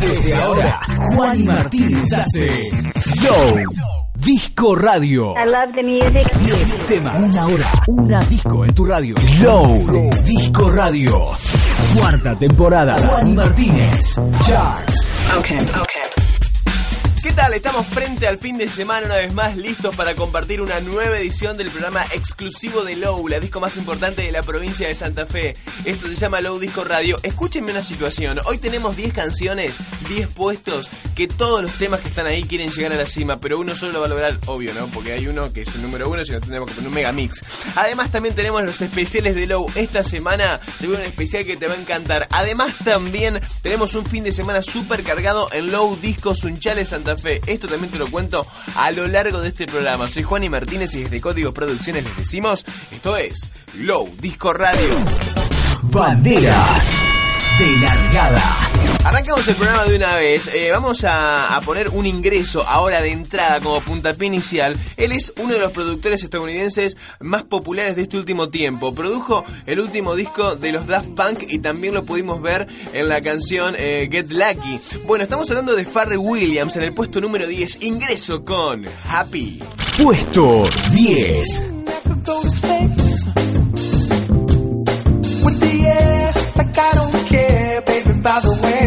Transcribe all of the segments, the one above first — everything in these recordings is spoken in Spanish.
Desde ahora, Juan y Martínez hace Low Disco Radio. I love the music. 10 temas, una hora, una disco en tu radio. Low Disco Radio. Cuarta temporada. Juan y Martínez. Charts. Okay. ¿Qué tal? Estamos frente al fin de semana una vez más listos para compartir una nueva edición del programa exclusivo de Low, la disco más importante de la provincia de Santa Fe. Esto se llama Low Disco Radio. Escúchenme una situación. Hoy tenemos 10 canciones, 10 puestos, que todos los temas que están ahí quieren llegar a la cima, pero uno solo lo va a lograr, obvio, ¿no? Porque hay uno que es un número uno, si no tenemos que poner un mega mix. Además también tenemos los especiales de Low. Esta semana seguro un especial que te va a encantar. Además también tenemos un fin de semana súper cargado en Low Disco Sunchales Santa Fe. Esto también te lo cuento a lo largo de este programa. Soy Juan y Martínez y desde Código Producciones les decimos, esto es Low Disco Radio. Bandera de largada. Arrancamos el programa de una vez. Eh, vamos a, a poner un ingreso ahora de entrada como puntapié inicial. Él es uno de los productores estadounidenses más populares de este último tiempo. Produjo el último disco de los Daft Punk y también lo pudimos ver en la canción eh, Get Lucky. Bueno, estamos hablando de Farrell Williams en el puesto número 10. Ingreso con Happy. Puesto 10. By the way.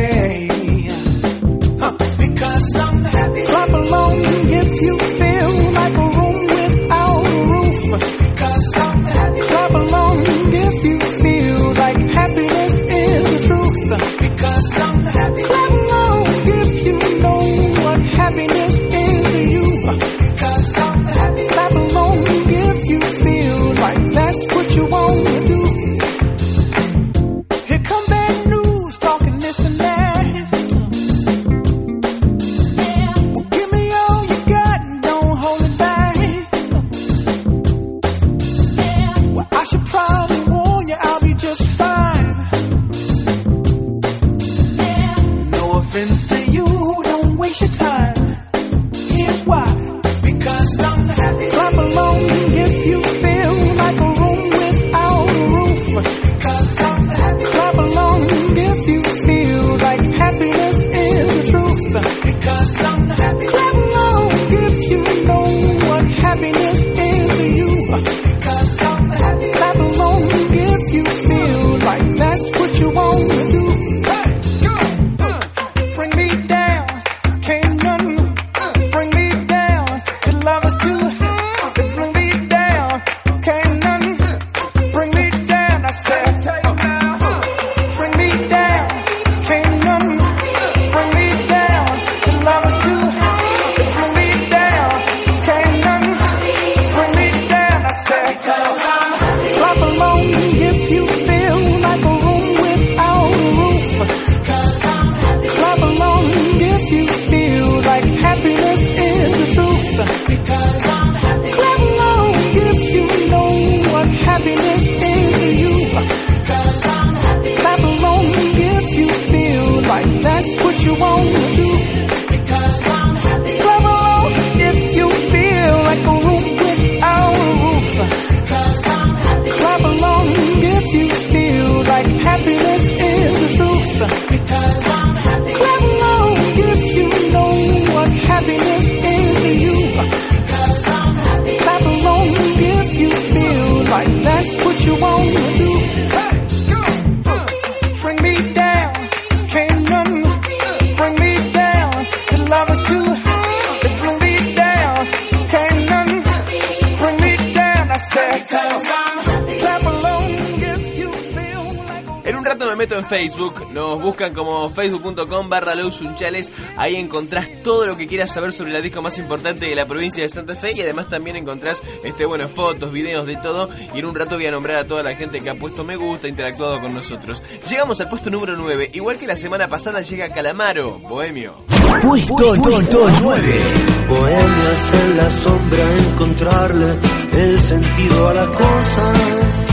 Facebook. Nos buscan como facebook.com barra Sunchales. Ahí encontrás todo lo que quieras saber sobre la disco más importante de la provincia de Santa Fe. Y además también encontrás este, bueno, fotos, videos de todo. Y en un rato voy a nombrar a toda la gente que ha puesto me gusta, interactuado con nosotros. Llegamos al puesto número 9. Igual que la semana pasada llega Calamaro, Bohemio. Puesto, puesto 9. Bohemias en la sombra, encontrarle el sentido a las cosas.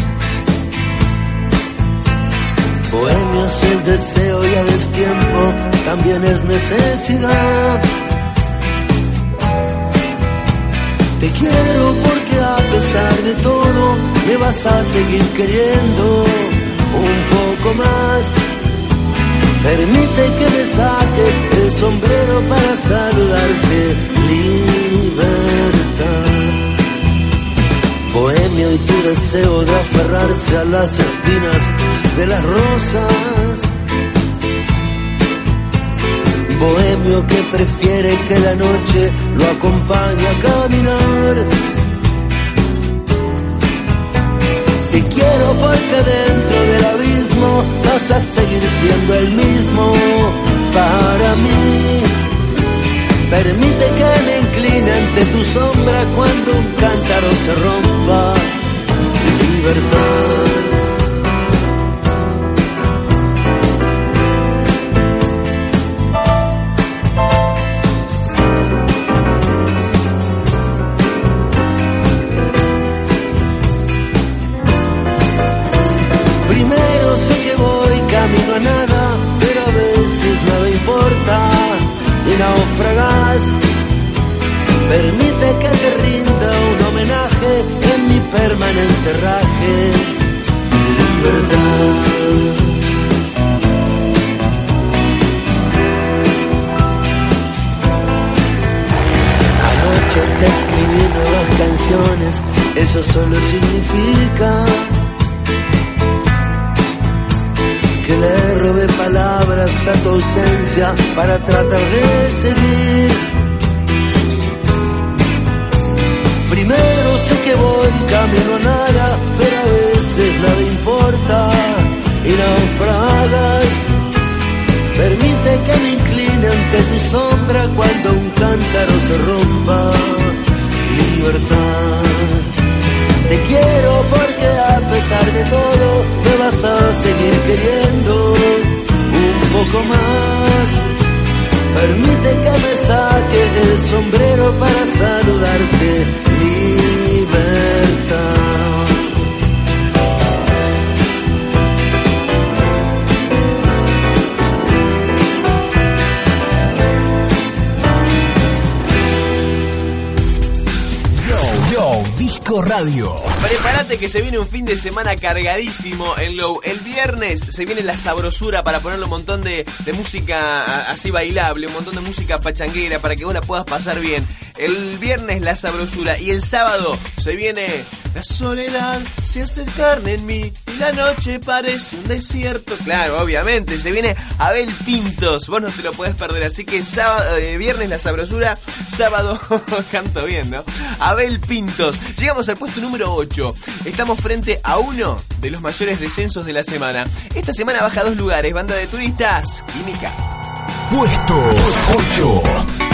Bohemios el deseo ya es tiempo, también es necesidad. Te quiero porque a pesar de todo me vas a seguir queriendo un poco más. Permite que me saque el sombrero para saludarte. Libertad. Bohemio y tu deseo de aferrarse a las espinas de las rosas. Bohemio que prefiere que la noche lo acompañe a caminar. Te quiero porque dentro del abismo vas a seguir siendo el mismo para mí. Permite que me incline ante tu sombra cuando un cántaro se rompa. Libertad. Primero sé que voy camino a nada, pero a veces nada importa Permite que te rinda un homenaje en mi permanente raje. Libertad. Anoche te escribí nuevas canciones, eso solo significa palabras a tu ausencia para tratar de seguir. Primero sé que voy camino a nada, pero a veces nada importa y naufragas. Permite que me incline ante tu sombra cuando un cántaro se rompa. Libertad. Te quiero porque a pesar de todo me vas a seguir queriendo poco más. Permite que me saque el sombrero para saludarte. Libertad. Radio. Prepárate que se viene un fin de semana cargadísimo en Low. El viernes se viene la sabrosura para ponerle un montón de, de música así bailable, un montón de música pachanguera para que vos la puedas pasar bien. El viernes la sabrosura y el sábado se viene la soledad se hace carne en mí la noche parece un desierto. Claro, obviamente, se viene Abel Pintos, vos no te lo podés perder, así que sábado, eh, viernes la sabrosura, sábado canto bien, ¿no? Abel Pintos. Llegamos al puesto número 8. Estamos frente a uno de los mayores descensos de la semana. Esta semana baja dos lugares, banda de turistas, Química. Puesto 8.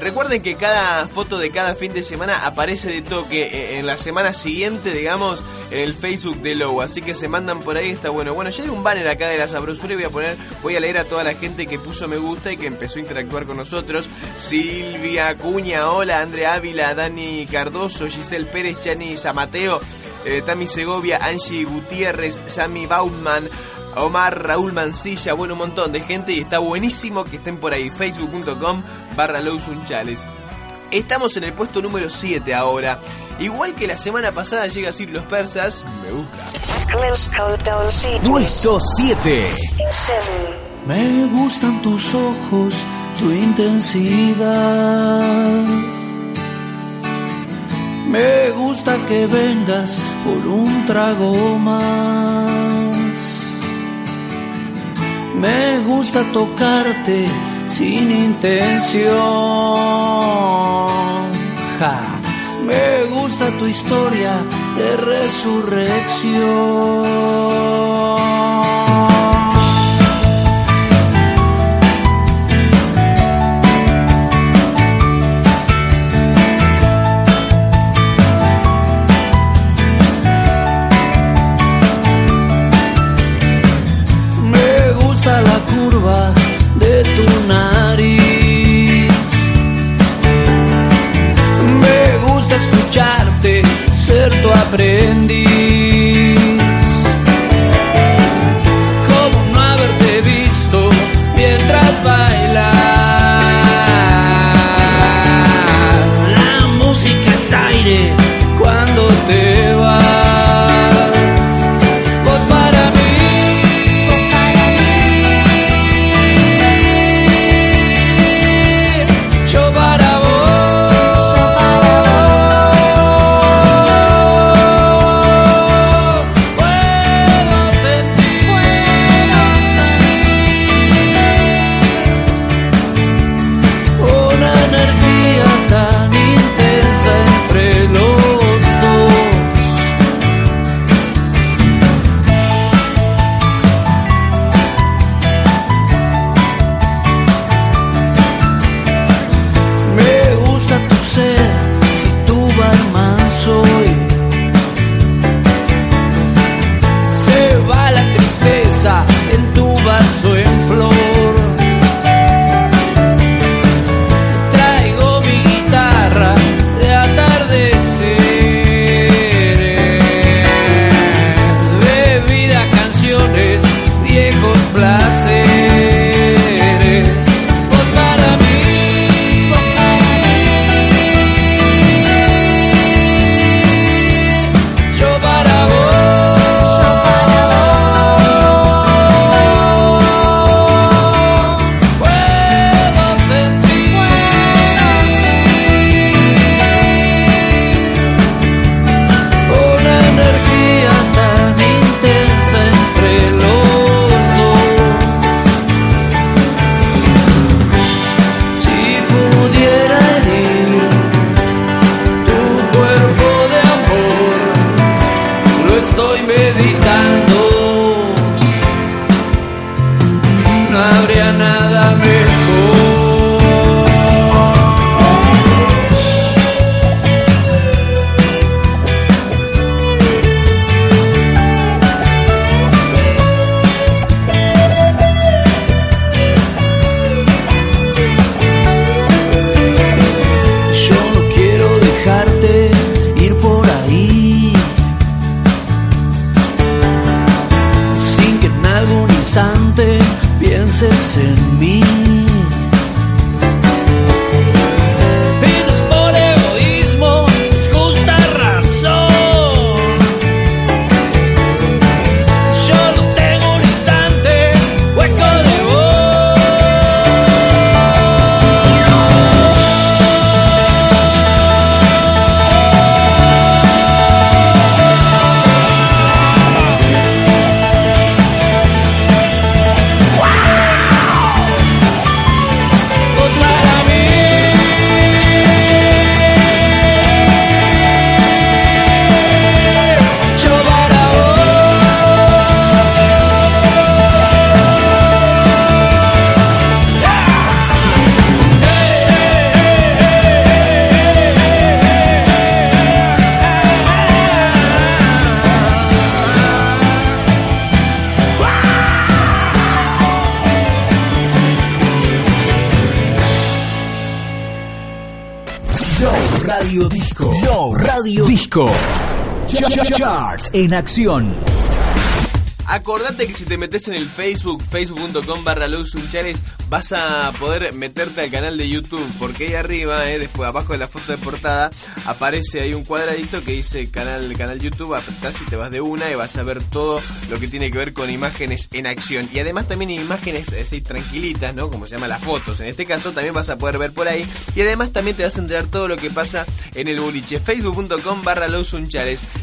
Recuerden que cada foto de cada fin de semana aparece de toque eh, en la semana siguiente, digamos, en el Facebook de Low. Así que se mandan por ahí, está bueno. Bueno, ya hay un banner acá de la sabrosura y voy a poner, voy a leer a toda la gente que puso me gusta y que empezó a interactuar con nosotros. Silvia Acuña, hola, Andrea Ávila, Dani Cardoso, Giselle Pérez, Chani Zamateo, eh, Tami Segovia, Angie Gutiérrez, Sammy Bauman. Omar, Raúl Mancilla, bueno, un montón de gente y está buenísimo que estén por ahí, facebook.com barra Unchales. Estamos en el puesto número 7 ahora. Igual que la semana pasada llega a decir los persas, me gusta. Puesto 7. Me gustan tus ojos, tu intensidad. Me gusta que vengas por un trago más. Me gusta tocarte sin intención. Me gusta tu historia de resurrección. Ser en acción. Acordate que si te metes en el Facebook, facebook.com barra Sunchares, vas a poder meterte al canal de YouTube, porque ahí arriba, eh, después abajo de la foto de portada, aparece ahí un cuadradito que dice canal, canal YouTube, apretás y te vas de una y vas a ver todo lo que tiene que ver con imágenes en acción. Y además también imágenes así tranquilitas, ¿no? Como se llama las fotos. En este caso también vas a poder ver por ahí. Y además también te vas a enterar todo lo que pasa en el boliche. Facebook.com barra.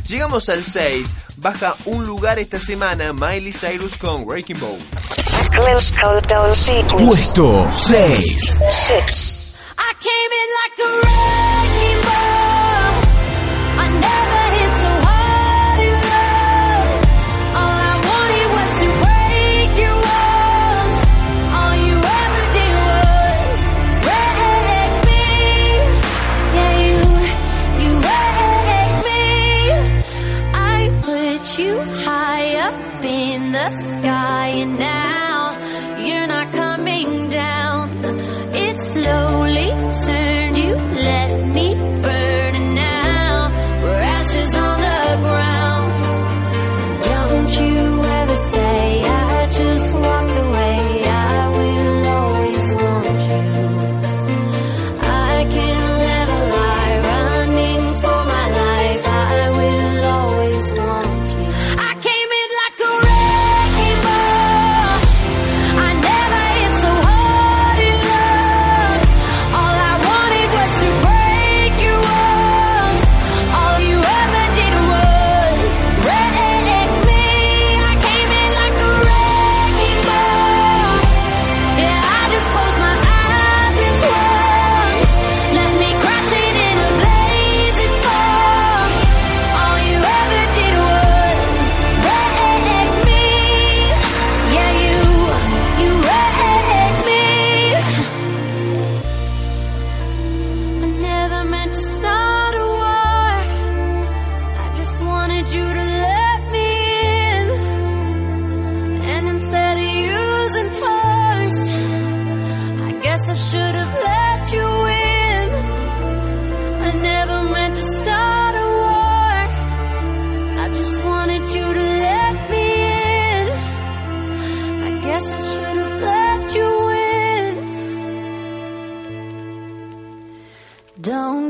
Llegamos al 6. Baja un lugar esta semana Miley Cyrus con Breaking Ball. Puesto 6. I came in like a wrecking ball. Wanted you to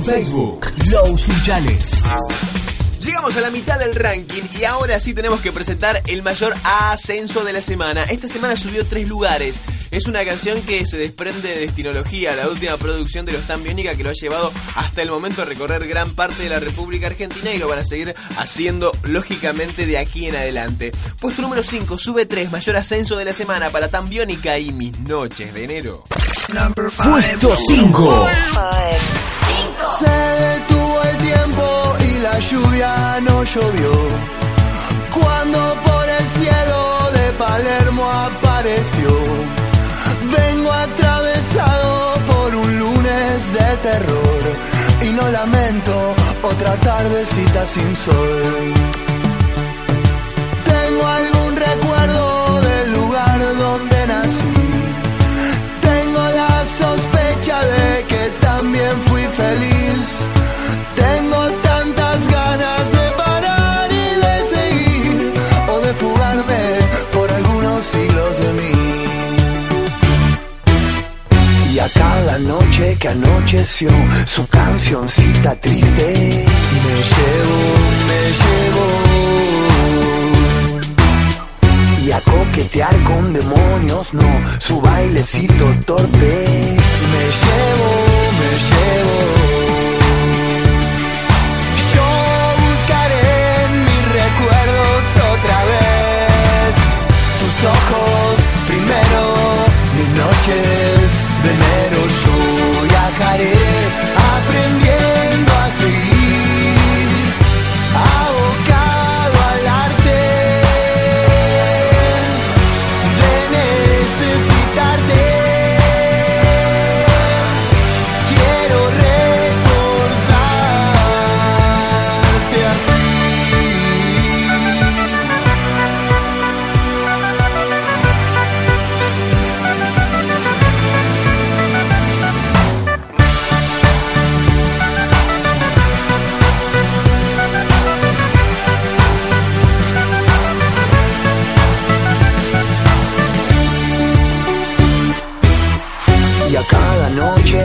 En Facebook, Low Sunchales. Llegamos a la mitad del ranking y ahora sí tenemos que presentar el mayor ascenso de la semana. Esta semana subió tres lugares. Es una canción que se desprende de Destinología, la última producción de los Tan Biónica que lo ha llevado hasta el momento a recorrer gran parte de la República Argentina y lo van a seguir haciendo lógicamente de aquí en adelante. Puesto número 5, sube 3, mayor ascenso de la semana para Tan Biónica y Mis Noches de Enero. Puesto 5. Se detuvo el tiempo y la lluvia no llovió. Cuando por el cielo de Palermo apareció. Vengo atravesado por un lunes de terror. Y no lamento otra tardecita sin sol. Su cancioncita triste me llevo, me llevo y a coquetear con demonios, no, su bailecito torpe. Me llevo, me llevo. Yo buscaré en mis recuerdos otra vez tus ojos primero, mis noches de enero yo aprendiendo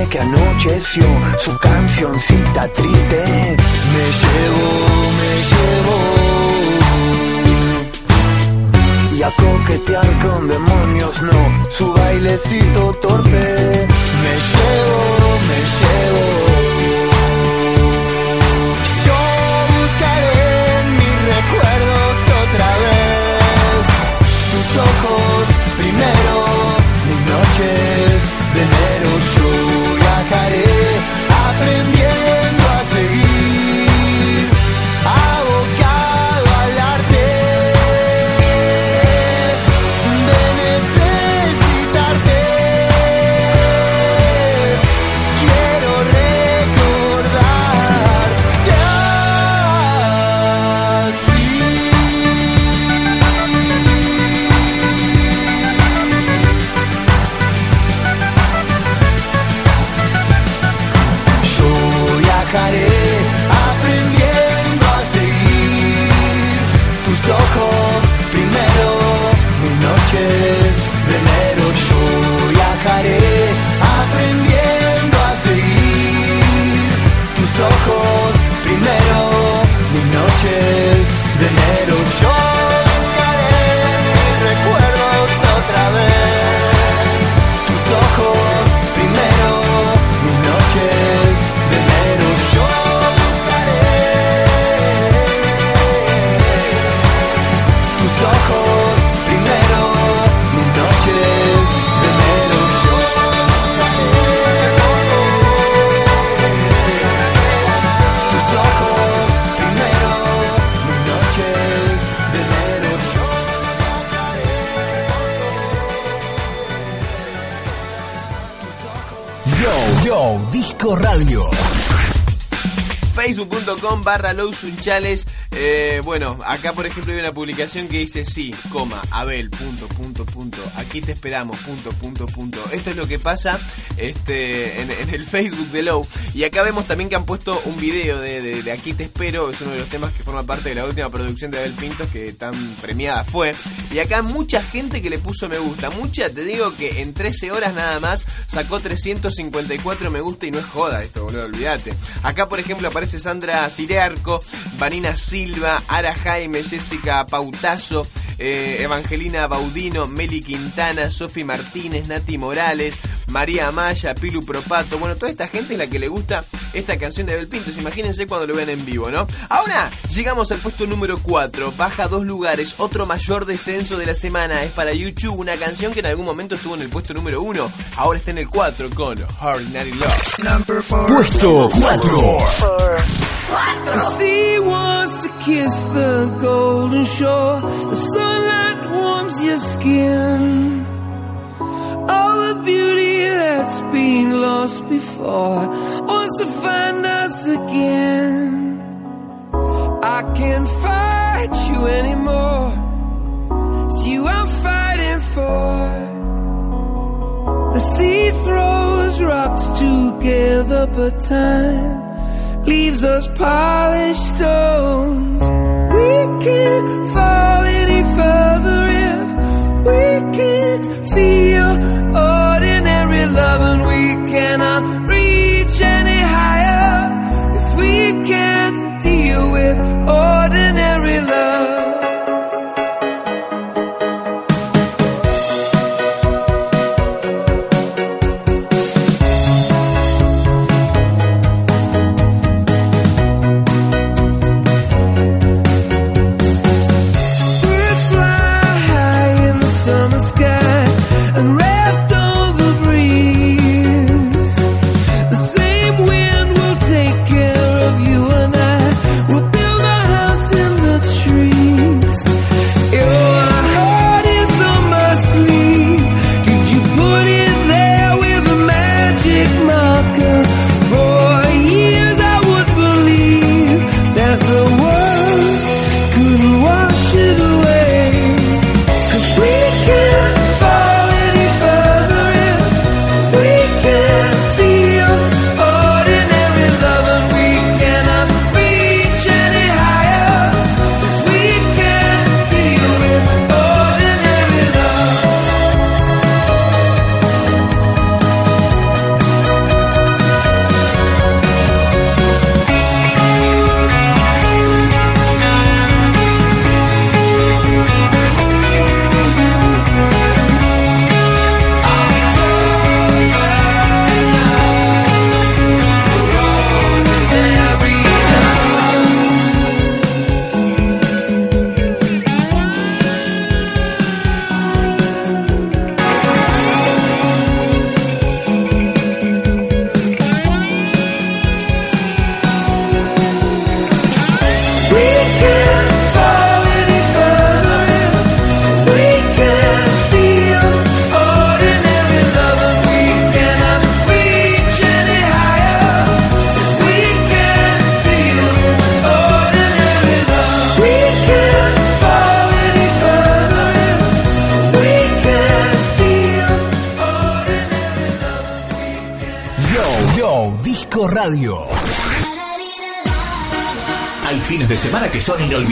que anocheció su cancioncita triste me llevo, me llevo. Y a coquetear con demonios no, su bailecito torpe me llevo, me llevo. Yo buscaré mis recuerdos otra vez tus ojos aprendiendo Barra Lousunchales. Eh, bueno, acá por ejemplo hay una publicación que dice sí, coma, Abel, punto, punto, punto. Aquí te esperamos, punto, punto, punto. Esto es lo que pasa este, en, en el Facebook de Low. Y acá vemos también que han puesto un video de, de- de Aquí te espero. Es uno de los temas que forma parte de la última producción de Abel Pintos que tan premiada fue. Y acá mucha gente que le puso me gusta. Mucha, te digo que en 13 horas nada más sacó 354 me gusta y no es joda esto, olvídate. Acá por ejemplo aparece Sandra Cirearco, Vanina Silva, Ara Jaime, Jessica Pautazo, eh, Evangelina Baudino, Meli Quintana, Sofi Martínez, Nati Morales, María Amaya, Pilu Propato. Bueno, toda esta gente es la que le gusta esta canción de Abel Pintos. Imagínense cuando lo vean en vivo, ¿no? Ahora llegamos al puesto número 4. Baja dos lugares. Otro mayor descenso de la semana. Es para YouTube una canción que en algún momento estuvo en el puesto número 1. Ahora está en el 4 con Ordinary Love. Puesto 4. The sea wants to kiss the golden shore. The sunlight warms your skin. All the beauty that's been lost before to find us again. I can't fight you anymore. It's you I'm fighting for. The sea throws rocks together, but time leaves us polished stones. We can't fall any further if we can't feel ordinary love, and we cannot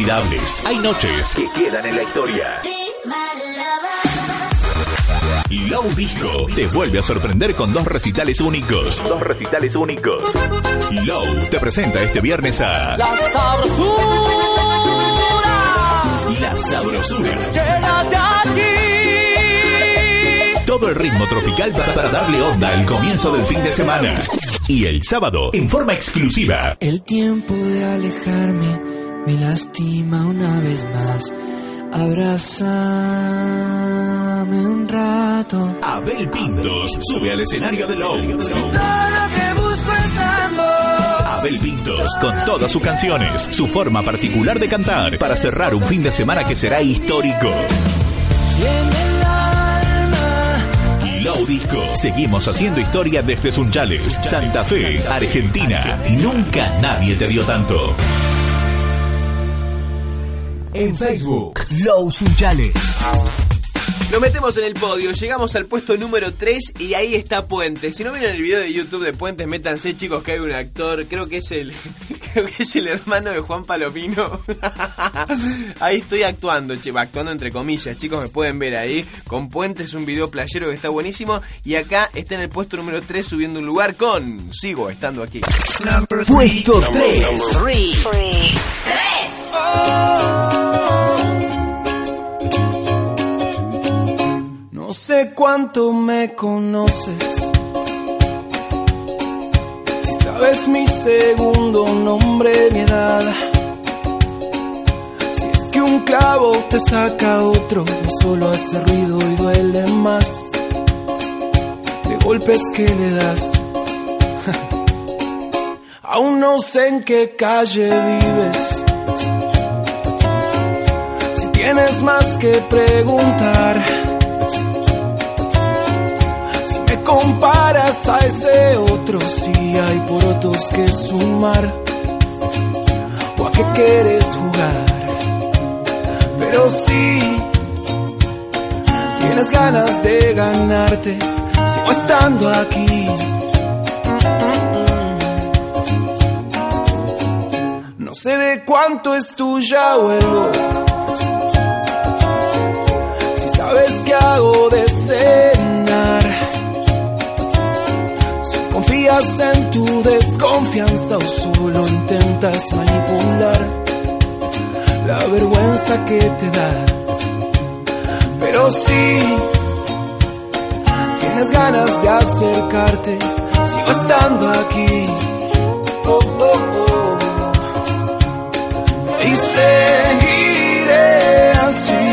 inolvidables. Hay noches que quedan en la historia. Low Disco te vuelve a sorprender con dos recitales únicos. Dos recitales únicos. Low te presenta este viernes a La sabrosura. La Sabrosura. Quédate aquí. Todo el ritmo tropical para, para darle onda al comienzo del fin de semana. Y el sábado, en forma exclusiva, El tiempo de alejarme me lastima una vez más. Abrázame un rato. Abel Pintos sube al escenario de Low. Todo lo que busco es amor. Abel Pintos, con todas sus canciones, su forma particular de cantar, para cerrar un fin de semana que será histórico. Low Disco. Seguimos haciendo historia desde Sunchales, Santa Fe, Argentina. Nunca nadie te dio tanto. En Facebook, Low Sunchales. Lo metemos en el podio, llegamos al puesto número 3 y ahí está Puentes. Si no vieron el video de YouTube de Puentes, métanse chicos que hay un actor, creo que es el creo que es el hermano de Juan Palomino. ahí estoy actuando, che, actuando entre comillas, chicos, me pueden ver ahí. Con Puentes un video playero que está buenísimo y acá está en el puesto número 3 subiendo un lugar con Sigo estando aquí. Puesto 3. No sé cuánto me conoces. Si sabes mi segundo nombre, mi edad. Si es que un clavo te saca otro, no solo hace ruido y duele más. De golpes que le das. Aún no sé en qué calle vives. Si tienes más que preguntar. Comparas a ese otro, si hay por otros que sumar. ¿O a qué quieres jugar? Pero si tienes ganas de ganarte, sigo estando aquí. No sé de cuánto es tuya vuelvo. Si sabes que hago de cenar. En tu desconfianza o solo intentas manipular la vergüenza que te da. Pero si tienes ganas de acercarte, sigo estando aquí. Oh, oh, oh y seguiré así.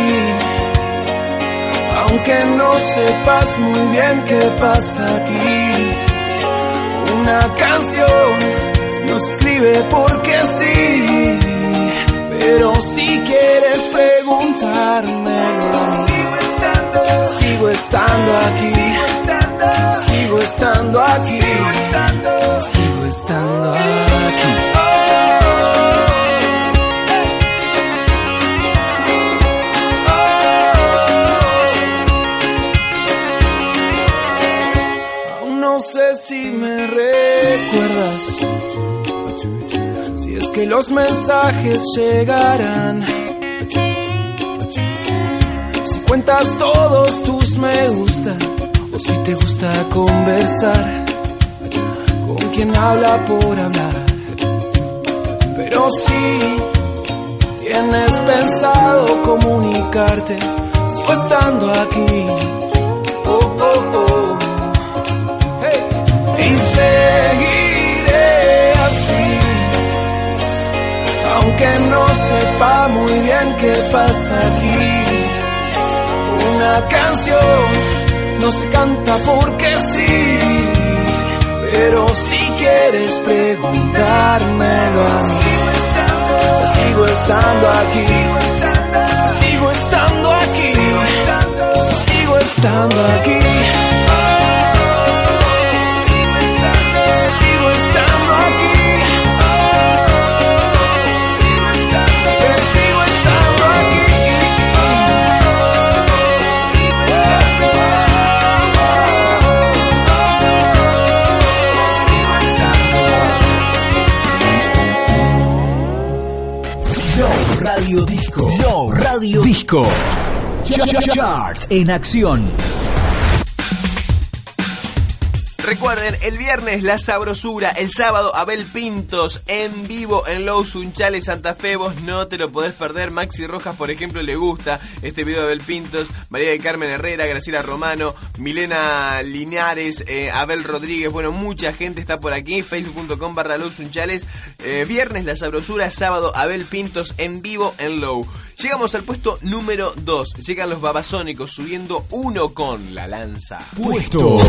Aunque no sepas muy bien qué pasa aquí, una canción no se escribe porque sí. Pero si quieres preguntármelo, sigo estando, sigo estando aquí, sigo estando. Aquí, sigo estando aquí. Que los mensajes llegarán. Si cuentas todos tus me gusta. O si te gusta conversar. Con quien habla por hablar. Pero si tienes pensado comunicarte. Sigo estando aquí. Oh, oh, oh. Hey. Y aunque no sepa muy bien qué pasa aquí. Una canción no se canta porque sí, pero si quieres preguntármelo a mí, sigo estando aquí, sigo estando aquí, sigo estando aquí. Disco. Ch- ch- Charts en acción. Recuerden, el viernes La Sabrosura, el sábado Abel Pintos en vivo en Low Sunchales Santa Fe. Vos no te lo podés perder. Maxi Rojas, por ejemplo, le gusta este video de Abel Pintos. María del Carmen Herrera, Graciela Romano, Milena Linares, eh, Abel Rodríguez. Bueno, mucha gente está por aquí. Facebook.com barra Low Sunchales. Eh, viernes La Sabrosura, sábado Abel Pintos en vivo en Low. Llegamos al puesto número 2. Llegan los babasónicos subiendo uno con la lanza. Puesto 2.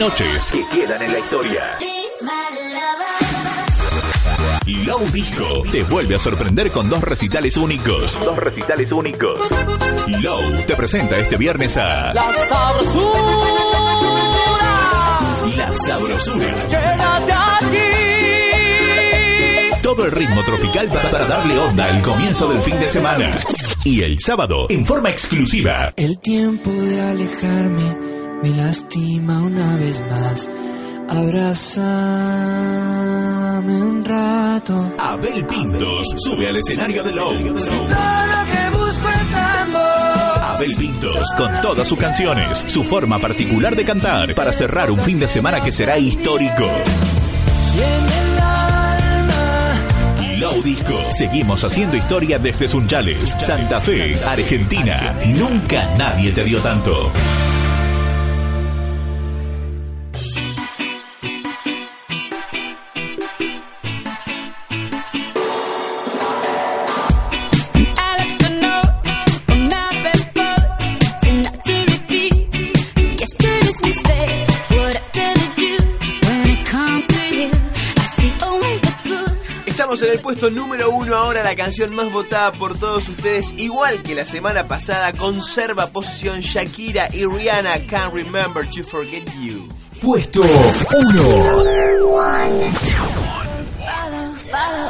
Noches que quedan en la historia. Low Disco te vuelve a sorprender con dos recitales únicos. Dos recitales únicos. Low te presenta este viernes a La sabrosura. La Sabrosura. Quédate aquí. Todo el ritmo tropical para, para darle onda al comienzo del fin de semana. Y el sábado, en forma exclusiva, El tiempo de alejarme me lastima una vez más. Abrázame un rato. Abel Pintos sube al escenario de Low. Todo lo que busco es amor. Abel Pintos, con todas sus canciones, su forma particular de cantar, para cerrar un fin de semana que será histórico. Low Disco. Seguimos haciendo historia desde Sunchales, Santa Fe, Argentina. Nunca nadie te dio tanto. Puesto número uno ahora la canción más votada por todos ustedes, igual que la semana pasada, conserva posición Shakira y Rihanna, Can't Remember to Forget You. Puesto 1. Remember to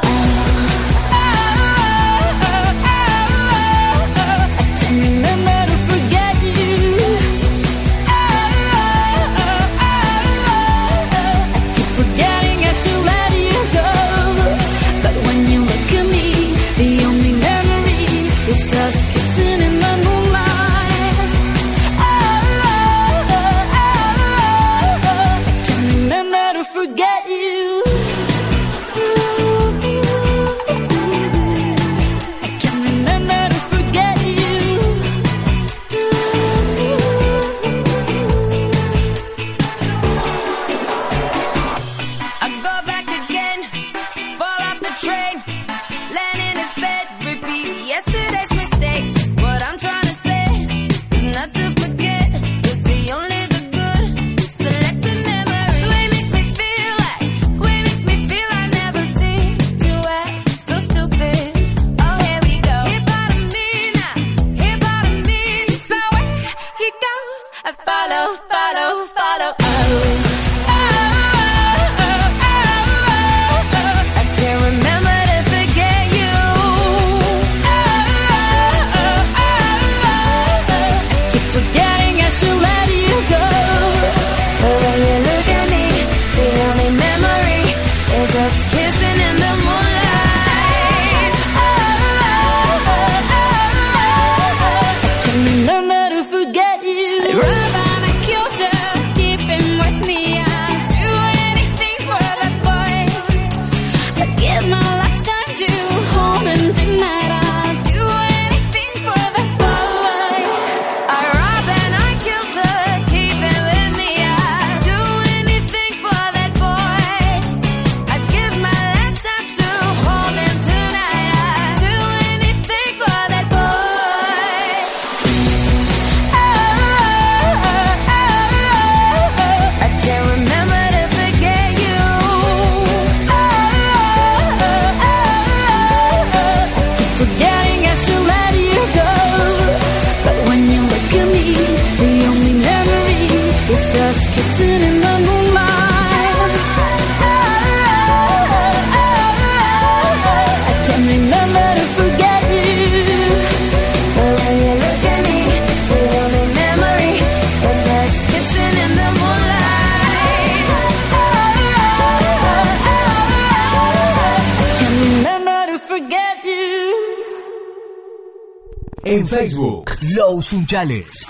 Sunchales.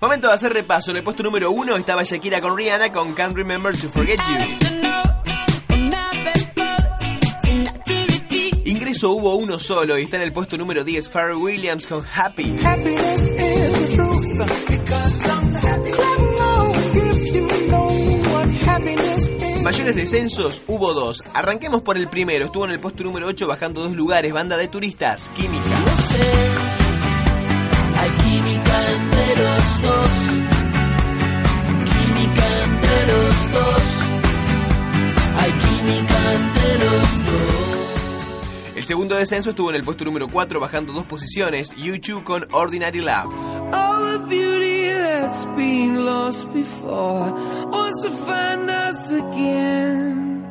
Momento de hacer repaso. En el puesto número uno estaba Shakira con Rihanna con Can't Remember to Forget You. Ingreso hubo uno solo y está en el puesto número 10 Pharrell Williams con Happy. Mayores descensos hubo dos. Arranquemos por el primero. Estuvo en el puesto número 8 bajando dos lugares. Banda de turistas, Química. Hay química entre los dos. Química entre los dos. Hay química entre los dos. El segundo descenso estuvo en el puesto número 4 bajando dos posiciones. YouTube con Ordinary Love. All the beauty that's been lost before wants to find us again.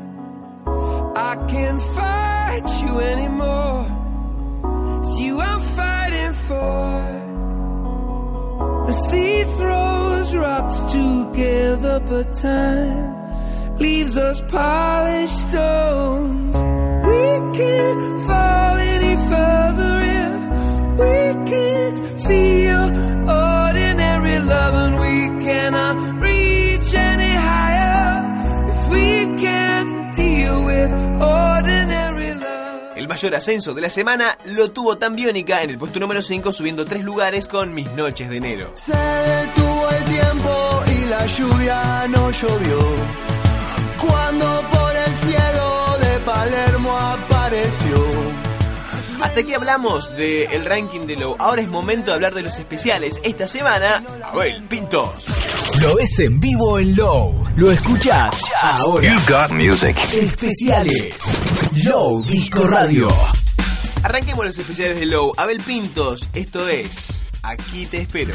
I can't fight you anymore. It's you I'm fighting for. The sea throws rocks together, but time leaves us polished stones. We can't fall any further if we can't feel ordinary love, and we cannot mayor ascenso de la semana lo tuvo tan Biónica en el puesto número 5 subiendo tres lugares con Mis Noches de Enero. Se detuvo el tiempo y la lluvia no llovió. Cuando por el cielo de Palermo apareció. Hasta aquí hablamos del ranking de Low. Ahora es momento de hablar de los especiales. Esta semana, Abel Pintos. Lo ves en vivo en Low. Lo escuchás ahora. got music. Especiales. Low Disco Radio. Arranquemos los especiales de Low. Abel Pintos, esto es Aquí te espero.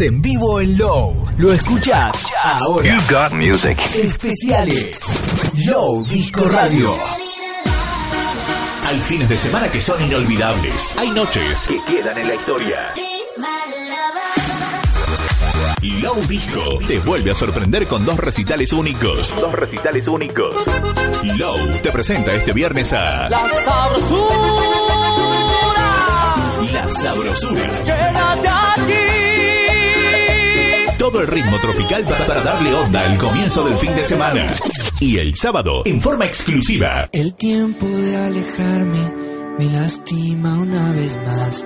En vivo en Low. Lo escuchás ahora. got music. Especiales. Low Disco Radio. Hay fines de semana que son inolvidables. Hay noches que quedan en la historia. Low Disco te vuelve a sorprender con dos recitales únicos. Dos recitales únicos. Low te presenta este viernes a La sabrosura. La Sabrosura. Todo el ritmo tropical para, darle onda al comienzo del fin de semana. Y el sábado, en forma exclusiva, El tiempo de alejarme me lastima una vez más.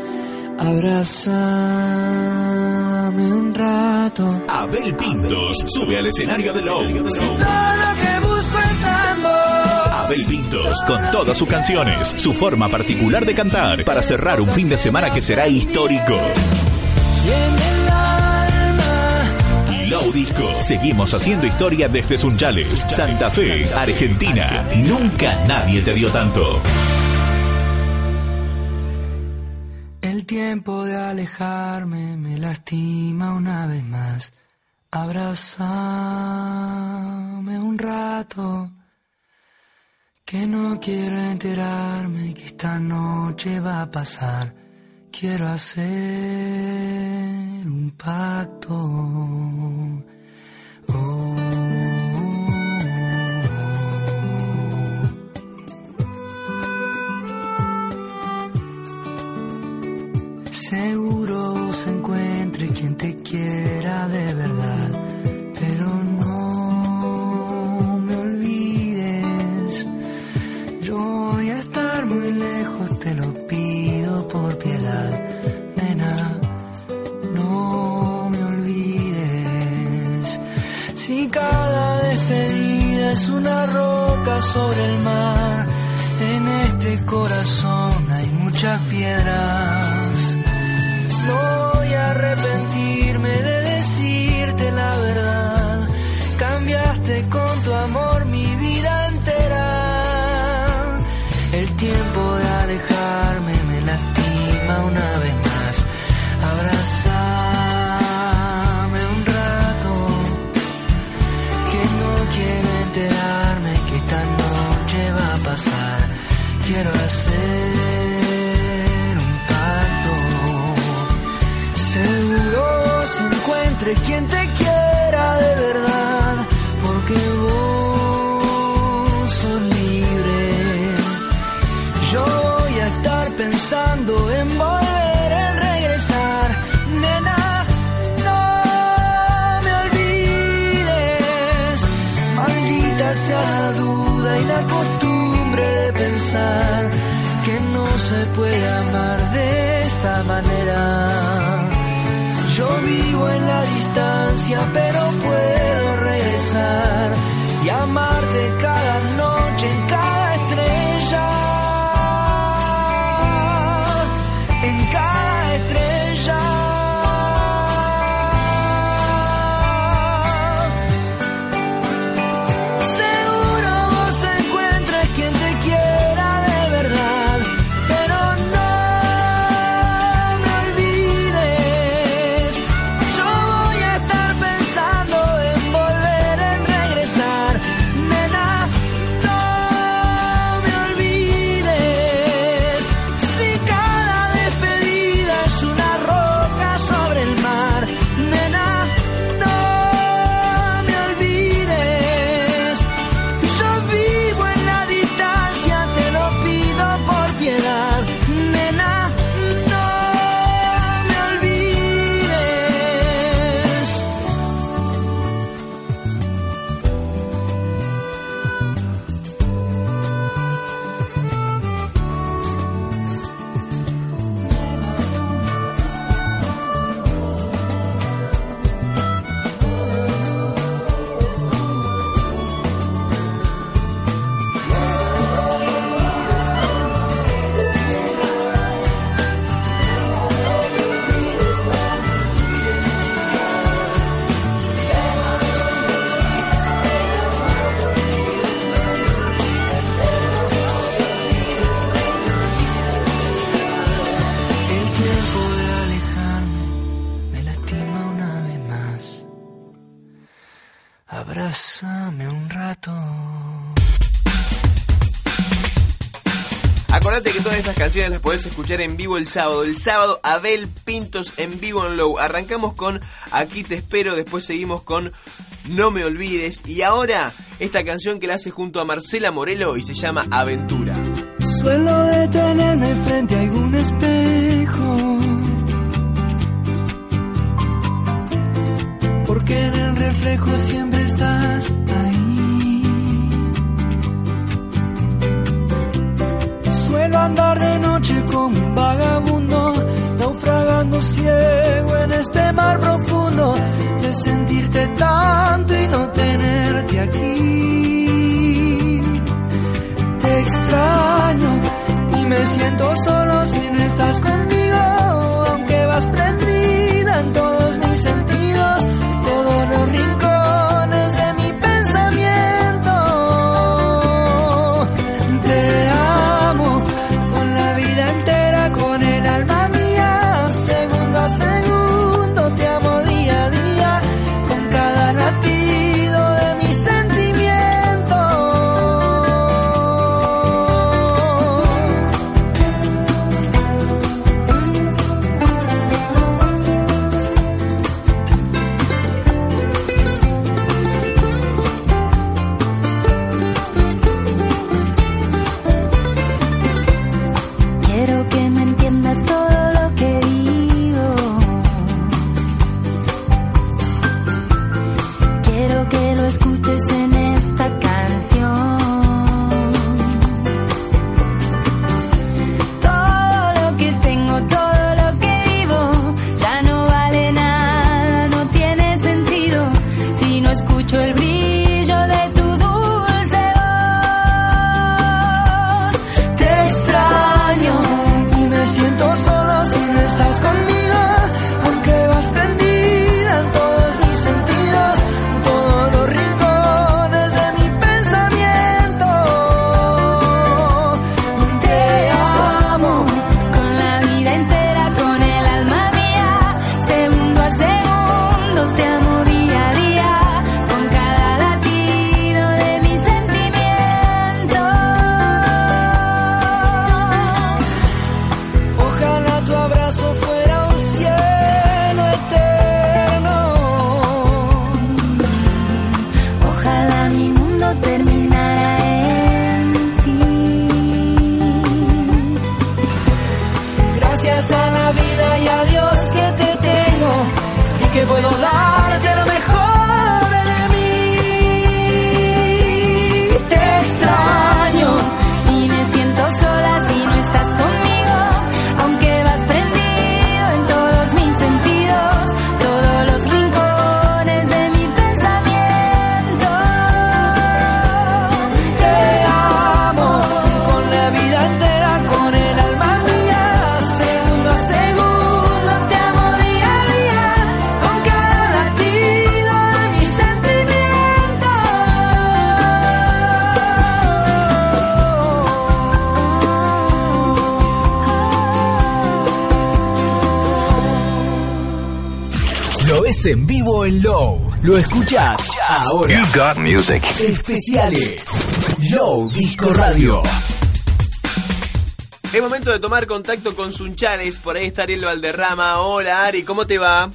Abrázame un rato. Abel Pintos sube al escenario de Low. Todo lo que busco es amor. Abel Pintos con todas sus canciones, su forma particular de cantar para cerrar un fin de semana que será histórico. Seguimos haciendo historia desde Sunchales, Santa Fe, Argentina. Nunca nadie te dio tanto. El tiempo de alejarme me lastima una vez más. Abrazame un rato. Que no quiero enterarme que esta noche va a pasar Quiero hacer un pacto. Oh, seguro se encuentre quien te quiera de verdad sobre el mar. llama las podés escuchar en vivo el sábado. El sábado, Abel Pintos en vivo en Low. Arrancamos con Aquí te espero, después seguimos con No me olvides. Y ahora, esta canción que la hace junto a Marcela Morelo y se llama Aventura. Suelo detenerme frente a algún espejo. Porque en el reflejo siempre estás vagabundo, naufragando ciego en este mar profundo de sentirte tanto y no tenerte aquí. Te extraño y me siento solo si no estás conmigo. En vivo en Low. Lo escuchás ahora. got music. Especiales. Low Disco Radio. Es momento de tomar contacto con Sunchales. Por ahí está Ariel Valderrama. Hola Ari, ¿cómo te va?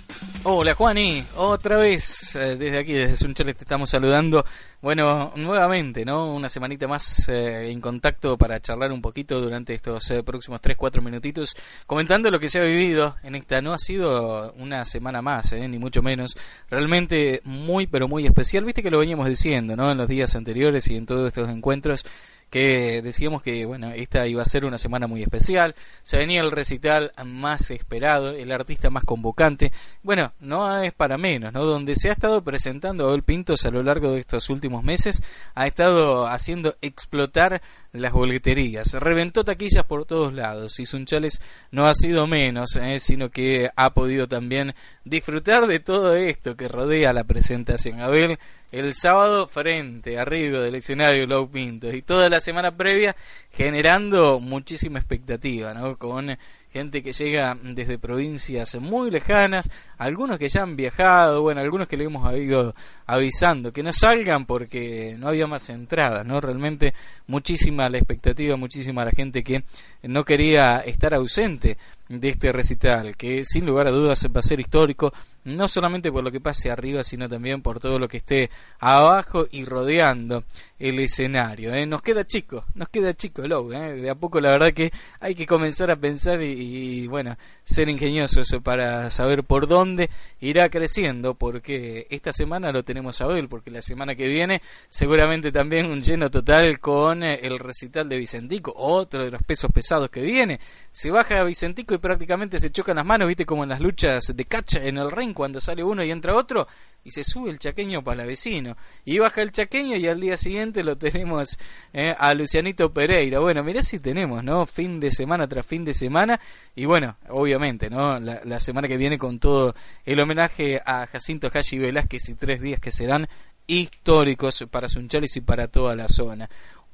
Hola Juani, otra vez eh, desde aquí, desde Sunchales te estamos saludando. Bueno, nuevamente, ¿no? Una semanita más eh, en contacto para charlar un poquito durante estos eh, próximos 3-4 minutitos, comentando lo que se ha vivido en esta. No ha sido una semana más, eh, ni mucho menos. Realmente muy, pero muy especial. Viste que lo veníamos diciendo, ¿no? En los días anteriores y en todos estos encuentros que decíamos que bueno esta iba a ser una semana muy especial. Se venía el recital más esperado el artista más convocante. Bueno no es para menos no donde se ha estado presentando Abel Pintos a lo largo de estos últimos meses ha estado haciendo explotar las boleterías. Reventó taquillas por todos lados. Y Sunchales no ha sido menos eh, sino que ha podido también disfrutar de todo esto que rodea la presentación. Abel el sábado frente, arriba del escenario Low Pintos y toda la semana previa generando muchísima expectativa, ¿no? Con gente que llega desde provincias muy lejanas, algunos que ya han viajado, bueno, algunos que le hemos ido avisando que no salgan porque no había más entradas, ¿no? Realmente muchísima la expectativa, muchísima la gente que no quería estar ausente de este recital, que sin lugar a dudas va a ser histórico, no solamente por lo que pase arriba, sino también por todo lo que esté abajo y rodeando el escenario. ¿eh? Nos queda chico, nos queda chico Low, ¿eh? de a poco la verdad que hay que comenzar a pensar y, bueno, ser ingeniosos para saber por dónde irá creciendo, porque esta semana lo tenemos a Abel, porque la semana que viene seguramente también un lleno total con eh, el recital de Vicentico, otro de los pesos pesados que viene. Se baja a Vicentico y prácticamente se chocan las manos, viste como en las luchas de catch en el ring cuando sale uno y entra otro y se sube el chaqueño para vecino. Y baja el chaqueño y al día siguiente lo tenemos eh, a Lucianito Pereira. Bueno mirá si tenemos no fin de semana tras fin de semana. Y bueno obviamente no la, la semana que viene con todo el homenaje a Jacinto Hashi Velázquez y tres días que serán históricos para Sunchales y para toda la zona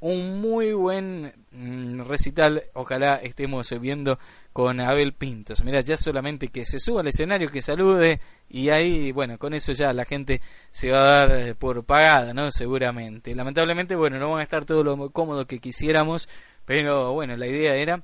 un muy buen mm, recital, ojalá estemos viendo con Abel Pintos. Mira, ya solamente que se suba al escenario, que salude y ahí, bueno, con eso ya la gente se va a dar eh, por pagada, ¿no? Seguramente. Lamentablemente, bueno, no van a estar todo lo cómodo que quisiéramos, pero bueno, la idea era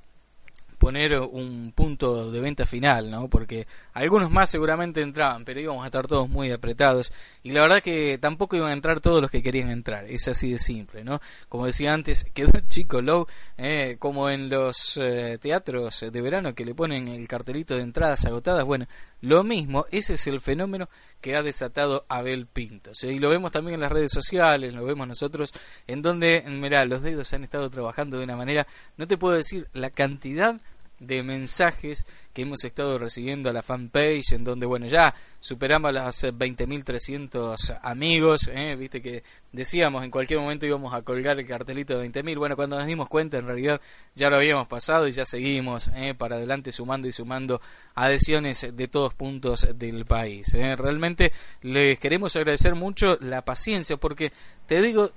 poner un punto de venta final, ¿no? Porque algunos más seguramente entraban, pero íbamos a estar todos muy apretados y la verdad que tampoco iban a entrar todos los que querían entrar, es así de simple, ¿no? Como decía antes, quedó chico low, eh, como en los eh, teatros de verano que le ponen el cartelito de entradas agotadas, bueno, lo mismo, ese es el fenómeno que ha desatado Abel Pintos. ¿eh? Y lo vemos también en las redes sociales, lo vemos nosotros, en donde, mirá, los dedos han estado trabajando de una manera, no te puedo decir la cantidad de mensajes que hemos estado recibiendo a la fanpage, en donde, bueno, ya superamos las 20.300 amigos, ¿eh? viste que decíamos en cualquier momento íbamos a colgar el cartelito de 20.000, bueno, cuando nos dimos cuenta en realidad ya lo habíamos pasado y ya seguimos ¿eh? para adelante sumando y sumando adhesiones de todos puntos del país. ¿eh? Realmente les queremos agradecer mucho la paciencia, porque te digo,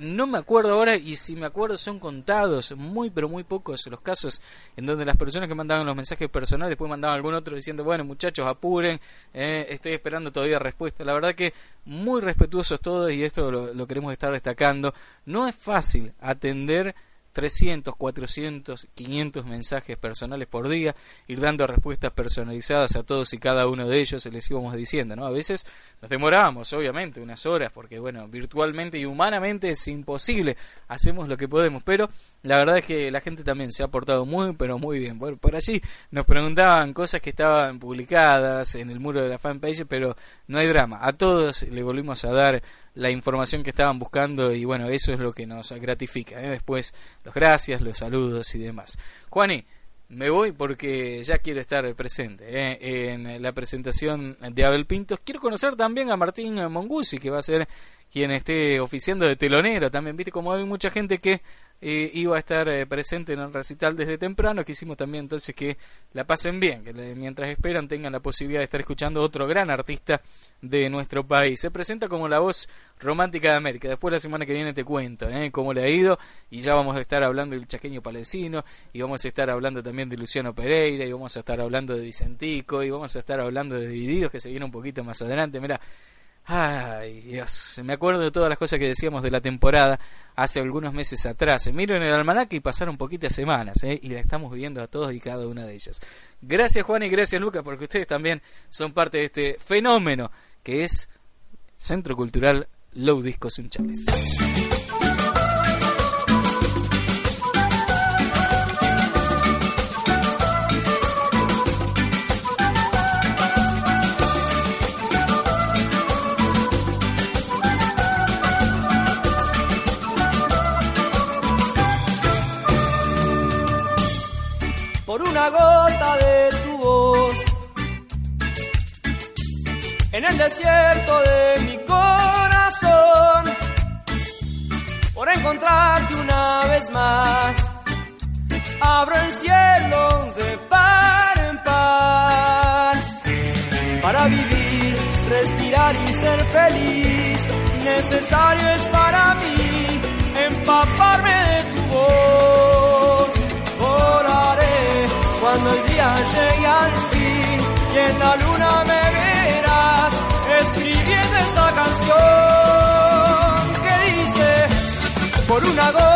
no me acuerdo ahora y si me acuerdo son contados, muy pero muy pocos los casos en donde las personas que mandaban los mensajes personales después mandaban algún otro diciendo, bueno muchachos apuren, eh, estoy esperando todavía respuesta. La verdad que muy respetuosos todos y esto lo queremos estar destacando. No es fácil atender 300, 400, 500 mensajes personales por día, ir dando respuestas personalizadas a todos y cada uno de ellos, les íbamos diciendo, ¿no? A veces nos demorábamos, obviamente, unas horas, porque, bueno, virtualmente y humanamente es imposible, hacemos lo que podemos, pero la verdad es que la gente también se ha portado muy, pero muy bien. Por, por allí nos preguntaban cosas que estaban publicadas en el muro de la fanpage, pero no hay drama, a todos le volvimos a dar la información que estaban buscando y bueno, eso es lo que nos gratifica. ¿eh? Después los gracias, los saludos y demás. Juani, me voy porque ya quiero estar presente ¿eh? en la presentación de Abel Pintos. Quiero conocer también a Martín Mongusi, que va a ser quien esté oficiando de telonero también. Viste, como hay mucha gente que eh, iba a estar eh, presente en el recital desde temprano, quisimos también entonces que la pasen bien, que mientras esperan tengan la posibilidad de estar escuchando otro gran artista de nuestro país. Se presenta como la voz romántica de América. Después la semana que viene te cuento ¿eh? cómo le ha ido y ya vamos a estar hablando del chaqueño palesino y vamos a estar hablando también de Luciano Pereira y vamos a estar hablando de Vicentico y vamos a estar hablando de Divididos que se viene un poquito más adelante. Mira, Ay, Dios, me acuerdo de todas las cosas que decíamos de la temporada hace algunos meses atrás. Miro en el almanaque y pasaron poquitas semanas, ¿eh? y la estamos viviendo a todos y cada una de ellas. Gracias Juan y gracias Lucas, porque ustedes también son parte de este fenómeno que es Centro Cultural Low Disco Sunchales. En el desierto de mi corazón, por encontrarte una vez más, abro el cielo de par en par. Para vivir, respirar y ser feliz, necesario es para una gota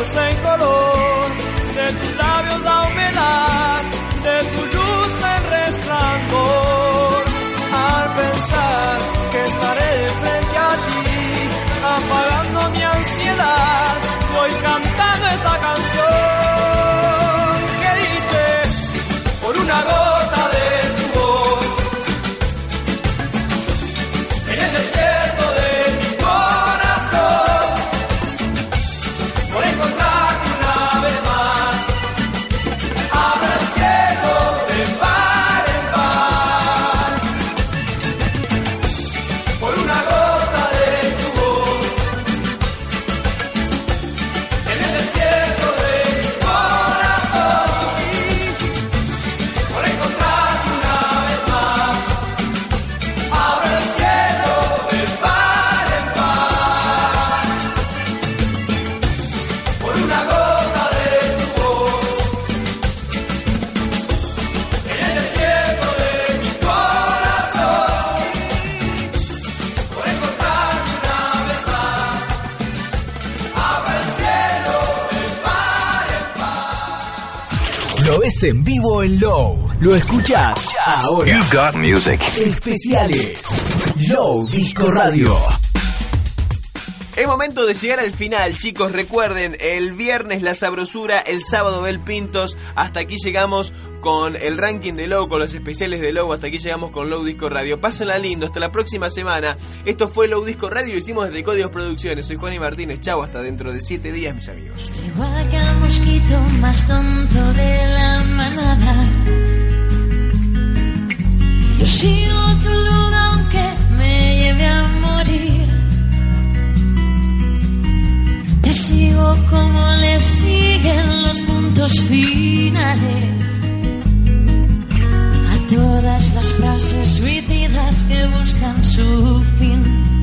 en color de tus labios la en vivo en Low. Lo escuchás ahora. got music. Especiales. Low Disco Radio. Es momento de llegar al final, chicos. Recuerden, el viernes la sabrosura, el sábado Bel Pintos. Hasta aquí llegamos con el ranking de Low, con los especiales de Low. Hasta aquí llegamos con Low Disco Radio. Pásenla lindo, hasta la próxima semana. Esto fue Low Disco Radio, lo hicimos desde Códigos Producciones. Soy Juan y Martínez. Chau, hasta dentro de siete días, mis amigos. Mosquito más tonto de la manada. Yo sigo tu luz aunque me lleve a morir. Te sigo como le siguen los puntos finales a todas las frases suicidas que buscan su fin.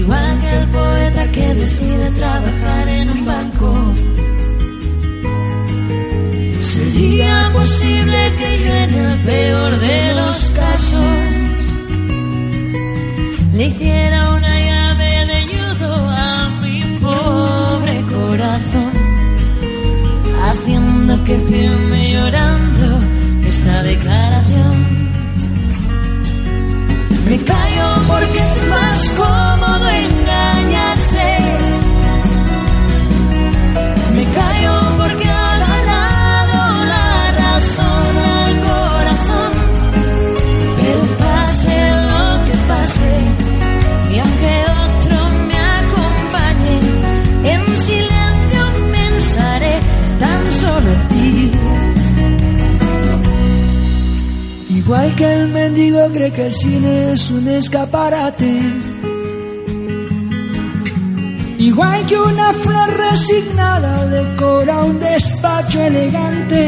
Igual que el poeta que decide trabajar en un banco. Sería posible que yo en el peor de los casos le hiciera una llave de judo a mi pobre corazón, haciendo que firme llorando esta declaración. Me callo porque es más cómodo engañarse. Me callo porque Igual que el mendigo cree que el cine es un escaparate. Igual que una flor resignada decora un despacho elegante.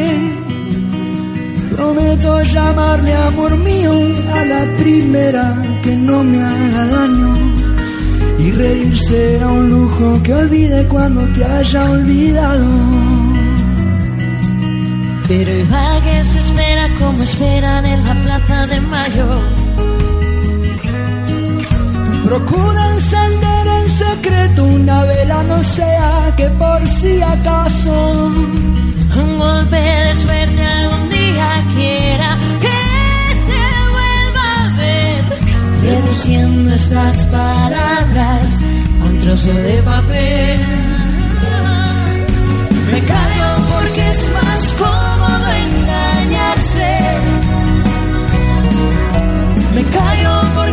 Prometo llamarle amor mío a la primera que no me haga daño. Y reír será un lujo que olvide cuando te haya olvidado. Pero igual que se espera como esperan en la plaza de mayo. Procura encender en secreto una vela, no sea que por si acaso Un golpe de suerte algún día quiera que te vuelva a ver. Reduciendo estas palabras a un trozo de papel. Me callo porque es más cómodo Me callo